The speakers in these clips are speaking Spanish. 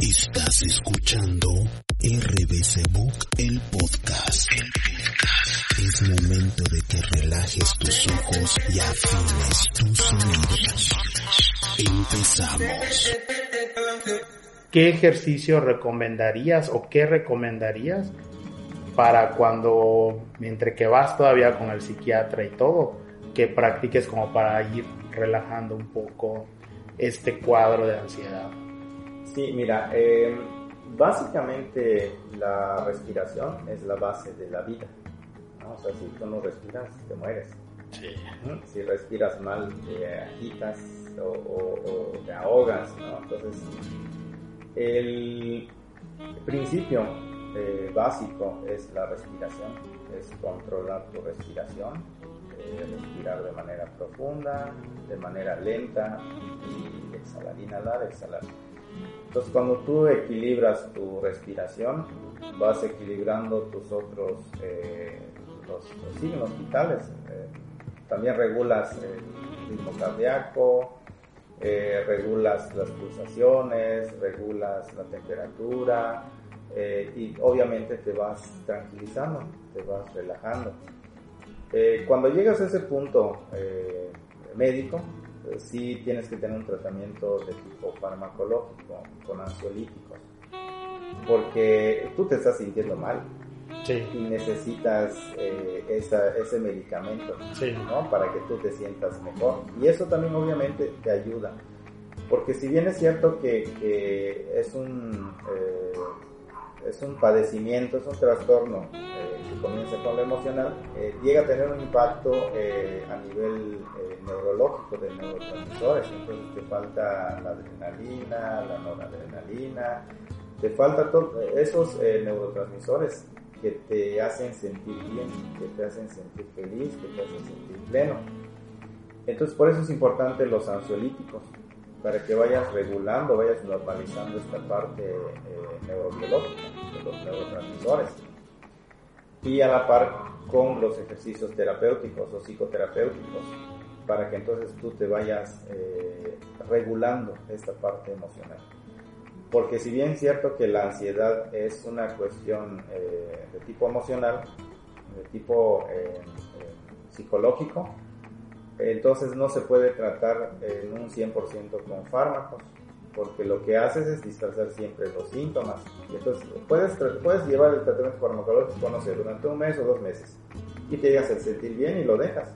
Estás escuchando RBC Book, el podcast. Es momento de que relajes tus ojos y afines tus oídos. Empezamos. ¿Qué ejercicio recomendarías o qué recomendarías para cuando, mientras que vas todavía con el psiquiatra y todo, que practiques como para ir relajando un poco este cuadro de ansiedad? Sí, mira, eh, básicamente la respiración es la base de la vida. ¿no? O sea, si tú no respiras, te mueres. Sí. Si respiras mal, te agitas o, o- o te ahogas. ¿no? Entonces, el principio eh, básico es la respiración, es controlar tu respiración, eh, respirar de manera profunda, de manera lenta y exhalar, inhalar, exhalar. Entonces, cuando tú equilibras tu respiración, vas equilibrando tus otros eh, los, los signos vitales. Eh, también regulas el ritmo cardíaco, eh, regulas las pulsaciones, regulas la temperatura eh, y obviamente te vas tranquilizando, te vas relajando. Eh, cuando llegas a ese punto eh, médico, eh, sí tienes que tener un tratamiento de tipo farmacológico con ansiolíticos, porque tú te estás sintiendo mal Sí, y necesitas eh, esa- ese medicamento sí. ¿no? Para que tú te sientas mejor. Y eso también obviamente te ayuda. Porque si bien es cierto que, que es, un, eh, es un padecimiento, es un trastorno comienza con lo emocional, eh, llega a tener un impacto eh, a nivel eh, neurológico de neurotransmisores. Entonces te falta la adrenalina, la noradrenalina, te falta esos neurotransmisores que te hacen sentir bien, que te hacen sentir feliz, que te hacen sentir pleno. Entonces por eso es importante los ansiolíticos, para que vayas regulando, vayas normalizando esta parte neurobiológica de los neurotransmisores. Y a la par con los ejercicios terapéuticos o psicoterapéuticos, para que entonces tú te vayas eh, regulando esta parte emocional. Porque si bien es cierto que la ansiedad es una cuestión eh, de tipo emocional, de tipo eh, psicológico, entonces no se puede tratar en un 100% con fármacos, porque lo que haces es disfrazar siempre los síntomas. Y entonces puedes, puedes llevar el tratamiento farmacológico, no sé, durante un mes o dos meses, y te llegas a sentir bien y lo dejas.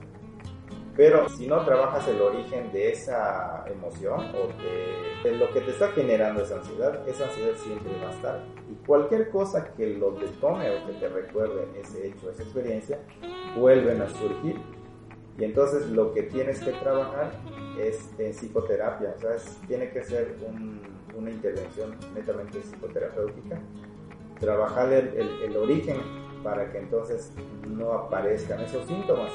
Pero si no trabajas el origen de esa emoción o de, de lo que te está generando esa ansiedad, esa ansiedad siempre va a estar. Y cualquier cosa que lo detone o que te recuerde ese hecho, esa experiencia, vuelven a surgir. Y entonces lo que tienes que trabajar es en psicoterapia, o sea, es- tiene que ser un- una intervención netamente psicoterapéutica, trabajar el, el- el origen para que entonces no aparezcan esos síntomas.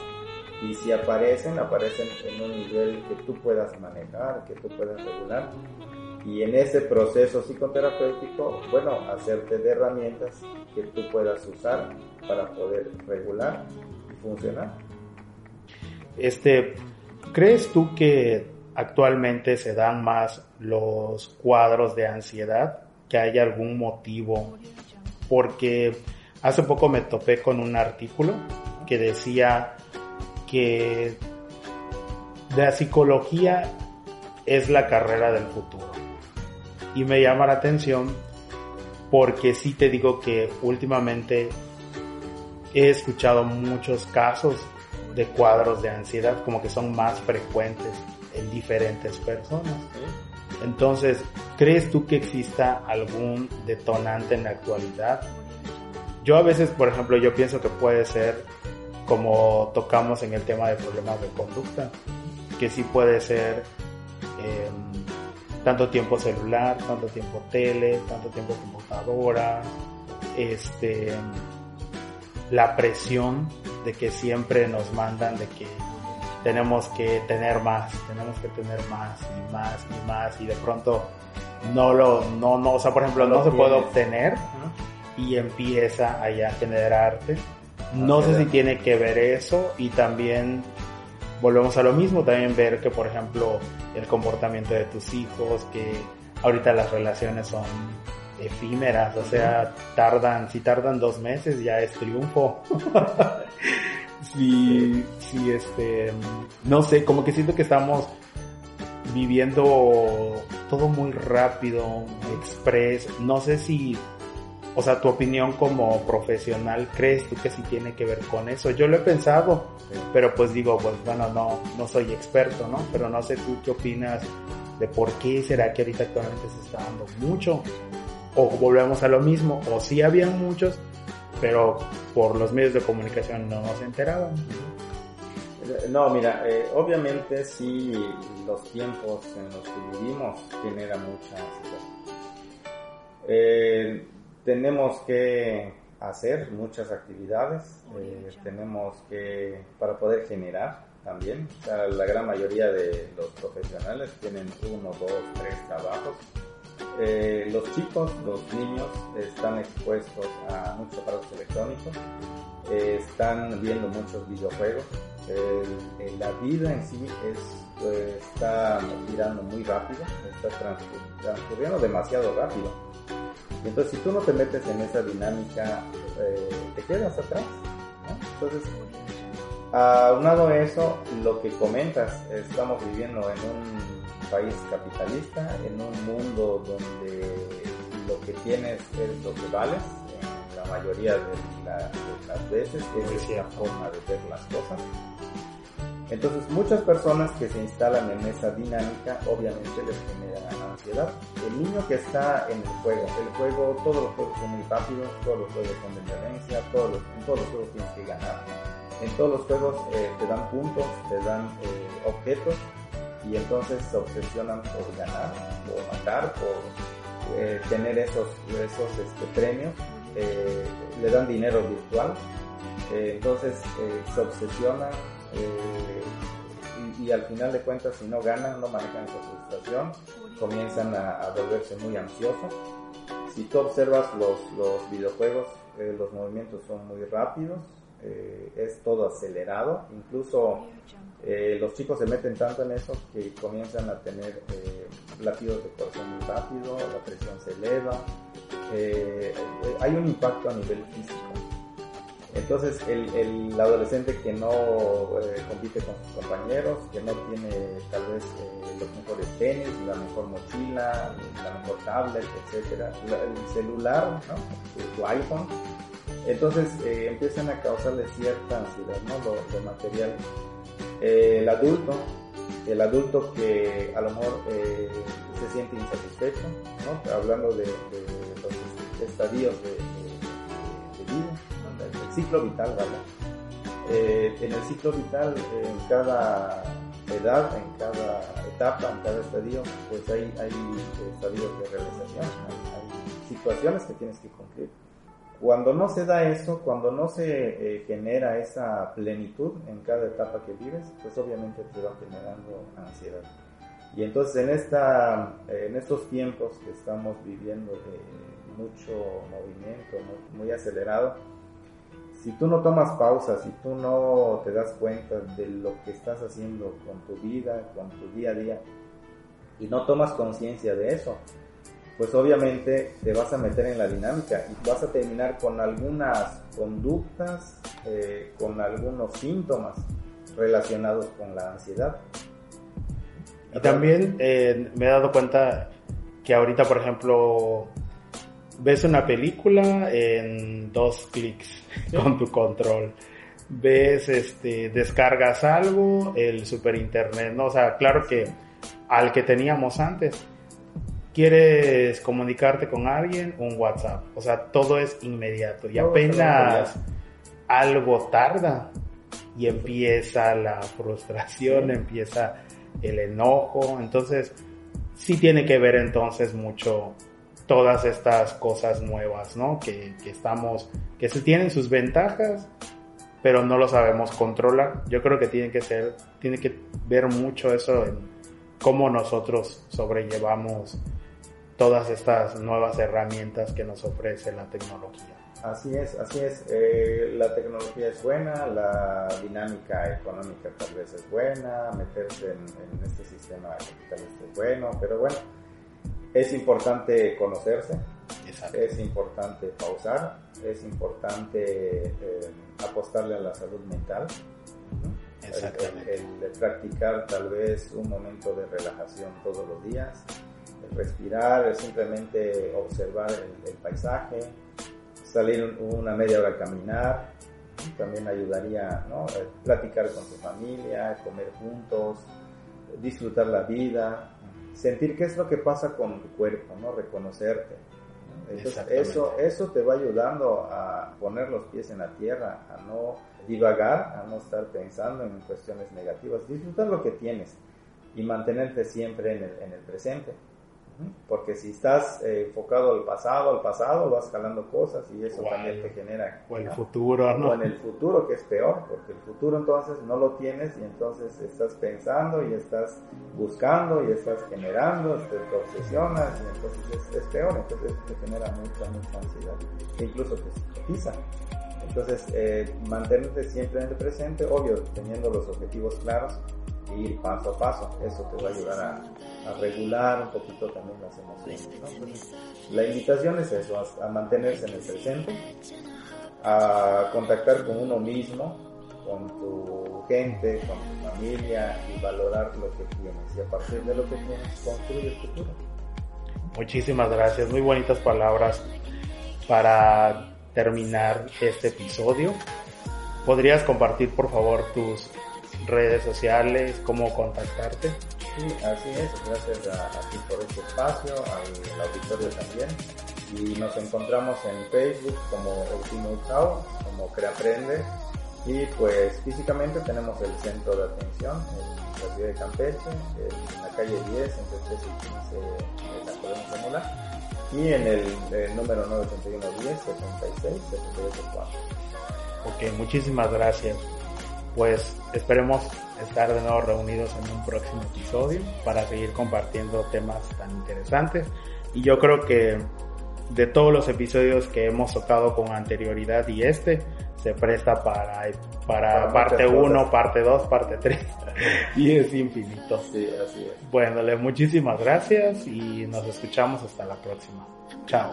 Y si aparecen, aparecen en un nivel que tú puedas manejar, que tú puedas regular. Y en ese proceso psicoterapéutico, bueno, hacerte de herramientas que tú puedas usar para poder regular y funcionar. Este, ¿crees tú que actualmente se dan más los cuadros de ansiedad? ¿Que hay algún motivo? Porque hace poco me topé con un artículo que decía que la psicología es la carrera del futuro. Y me llama la atención porque sí te digo que últimamente he escuchado muchos casos de cuadros de ansiedad como que son más frecuentes en diferentes personas. Entonces, ¿crees tú que exista algún detonante en la actualidad? Yo a veces, por ejemplo, yo pienso que puede ser como tocamos en el tema de problemas de conducta, que sí puede ser eh, tanto tiempo celular, tanto tiempo tele, tanto tiempo computadora, este, la presión de que siempre nos mandan de que tenemos que tener más, tenemos que tener más y más y más y de pronto no lo, no, no, o sea, por ejemplo, no, se puede obtener y empieza allá a generarte. No sé si tiene que ver eso y también volvemos a lo mismo, también ver que, por ejemplo, el comportamiento de tus hijos, que ahorita las relaciones son efímeras, o sea, tardan, si tardan dos meses ya es triunfo. si, si este, no sé, como que siento que estamos viviendo todo muy rápido, express, no sé si, o sea, tu opinión como profesional, ¿crees tú que sí tiene que ver con eso? Yo lo he pensado, pero pues digo, pues bueno, no, no soy experto, ¿no? Pero no sé tú qué opinas de por qué será que ahorita actualmente se está dando mucho o volvemos a lo mismo, o sí habían muchos, pero por los medios de comunicación no se enteraban. No, mira, eh, obviamente sí los tiempos en los que vivimos generan mucha eh, tenemos que hacer muchas actividades, eh, tenemos que, para poder generar también, la gran mayoría de los profesionales tienen uno, dos, tres trabajos, eh, los chicos, los niños están expuestos a muchos aparatos electrónicos, eh, están viendo muchos videojuegos. la vida en sí pues, está girando muy rápido, está transcurriendo demasiado rápido. entonces si tú no te metes en esa dinámica, eh, te quedas atrás. Entonces, aunado a eso, lo que comentas, estamos viviendo en un país capitalista, en un mundo donde lo que tienes es lo que vales, en la mayoría de, las veces, es la forma de ver las cosas. Entonces muchas personas que se instalan en esa dinámica obviamente les genera ansiedad. El niño que está en el juego, el juego, todos los juegos son muy rápidos, todos los juegos son de violencia, todos los, en todos los juegos tienes que ganar. En todos los juegos eh, te dan puntos, te dan eh, objetos y entonces se obsesionan por ganar, por matar, por eh, tener esos, esos este, premios, eh, le dan dinero virtual, eh, entonces se obsesionan y, al final de cuentas si no ganan, no manejan esa frustración, comienzan a, volverse muy ansiosos. Si tú observas los, los videojuegos, los movimientos son muy rápidos, es todo acelerado, incluso eh, los chicos se meten tanto en eso que comienzan a tener eh, latidos de corazón muy rápido, la presión se eleva, eh, hay un impacto a nivel físico. Entonces el, adolescente que no compite con sus compañeros, que no tiene tal vez los mejores tenis, la mejor mochila, la mejor tablet, etcétera, el celular, ¿no? iPhone, entonces empiezan a causarle cierta ansiedad, ¿no? Lo, lo material eh, el adulto, el adulto que a lo mejor eh, se siente insatisfecho, hablando de, los estadios de, vida, el ciclo vital, eh, en el ciclo vital, en cada edad, en cada etapa, en cada estadio, pues hay estadios de realización, hay situaciones que tienes que cumplir cuando no se da eso, cuando no se eh, genera esa plenitud en cada etapa que vives, pues obviamente te va generando ansiedad. Y entonces en, esta, en estos tiempos que estamos viviendo de mucho movimiento, muy, acelerado, si tú no tomas pausa, si tú no te das cuenta de lo que estás haciendo con tu vida, con tu día a día, y no tomas conciencia de eso, pues obviamente te vas a meter en la dinámica y vas a terminar con algunas conductas, eh, con algunos síntomas relacionados con la ansiedad. Y también eh, me he dado cuenta que ahorita, por ejemplo, ves una película en dos clics con tu control. Ves, este, descargas algo, el super internet, ¿no? O sea, claro que al que teníamos antes, quieres comunicarte con alguien, un WhatsApp. O sea, todo es inmediato. Y apenas algo tarda y empieza la frustración, empieza el enojo. Entonces, sí tiene que ver entonces mucho todas estas cosas nuevas, ¿no? Que, que estamos, que se tienen sus ventajas, pero no lo sabemos controlar. Yo creo que tiene que ser, tiene que ver mucho eso en cómo nosotros sobrellevamos todas estas nuevas herramientas que nos ofrece la tecnología. Así es, así es. Eh, la tecnología es buena, la dinámica económica tal vez es buena, meterse en, este sistema capitalista es bueno, pero bueno, es importante conocerse, es importante pausar, es importante eh, apostarle a la salud mental. El, practicar tal vez un momento de relajación todos los días, el respirar, simplemente observar el paisaje, salir una media hora a caminar, también ayudaría, ¿no? Eh, platicar con tu familia, comer juntos, disfrutar la vida, sentir qué es lo que pasa con tu cuerpo, ¿no? Reconocerte. Entonces, eso, eso te va ayudando a poner los pies en la tierra, a no divagar, a no estar pensando en cuestiones negativas, disfrutar lo que tienes y mantenerte siempre en el, en el presente. Porque si estás eh, enfocado al pasado, al pasado, vas jalando cosas y eso también te genera... O el futuro, ¿no? O en el futuro, que es peor, porque el futuro entonces no lo tienes y entonces estás pensando y estás buscando y estás generando, te, obsesionas y entonces es, peor, entonces te genera mucha, mucha ansiedad. E incluso te psicotiza. Entonces, eh, mantenerte siempre en el presente, obvio, teniendo los objetivos claros, ir paso a paso. Eso te va a ayudar a, a regular un poquito también las emociones. la invitación es eso, a, mantenerse en el presente, a contactar con uno mismo, con tu gente, con tu familia y valorar lo que tienes. Y a partir de lo que tienes, construir el futuro. Muchísimas gracias, muy bonitas palabras para terminar este episodio. ¿Podrías compartir por favor tus redes sociales, cómo contactarte. Sí, así es, gracias a, ti por este espacio, al, auditorio también. Y nos encontramos en Facebook como Ultimo Chao, como Creaprende. Y pues físicamente tenemos el centro de atención en la ciudad de Campeche, en la calle 10, entre 13 y 15 de la Colonia Zamora. Y en el, número 981 10 76 78 Ok, muchísimas gracias pues esperemos estar de nuevo reunidos en un próximo episodio para seguir compartiendo temas tan interesantes. Y yo creo que de todos los episodios que hemos tocado con anterioridad y este, se presta para, para, parte 1, parte 2, parte 3. y es infinito. Sí, así es. Bueno, muchísimas gracias y nos escuchamos hasta la próxima. Chao.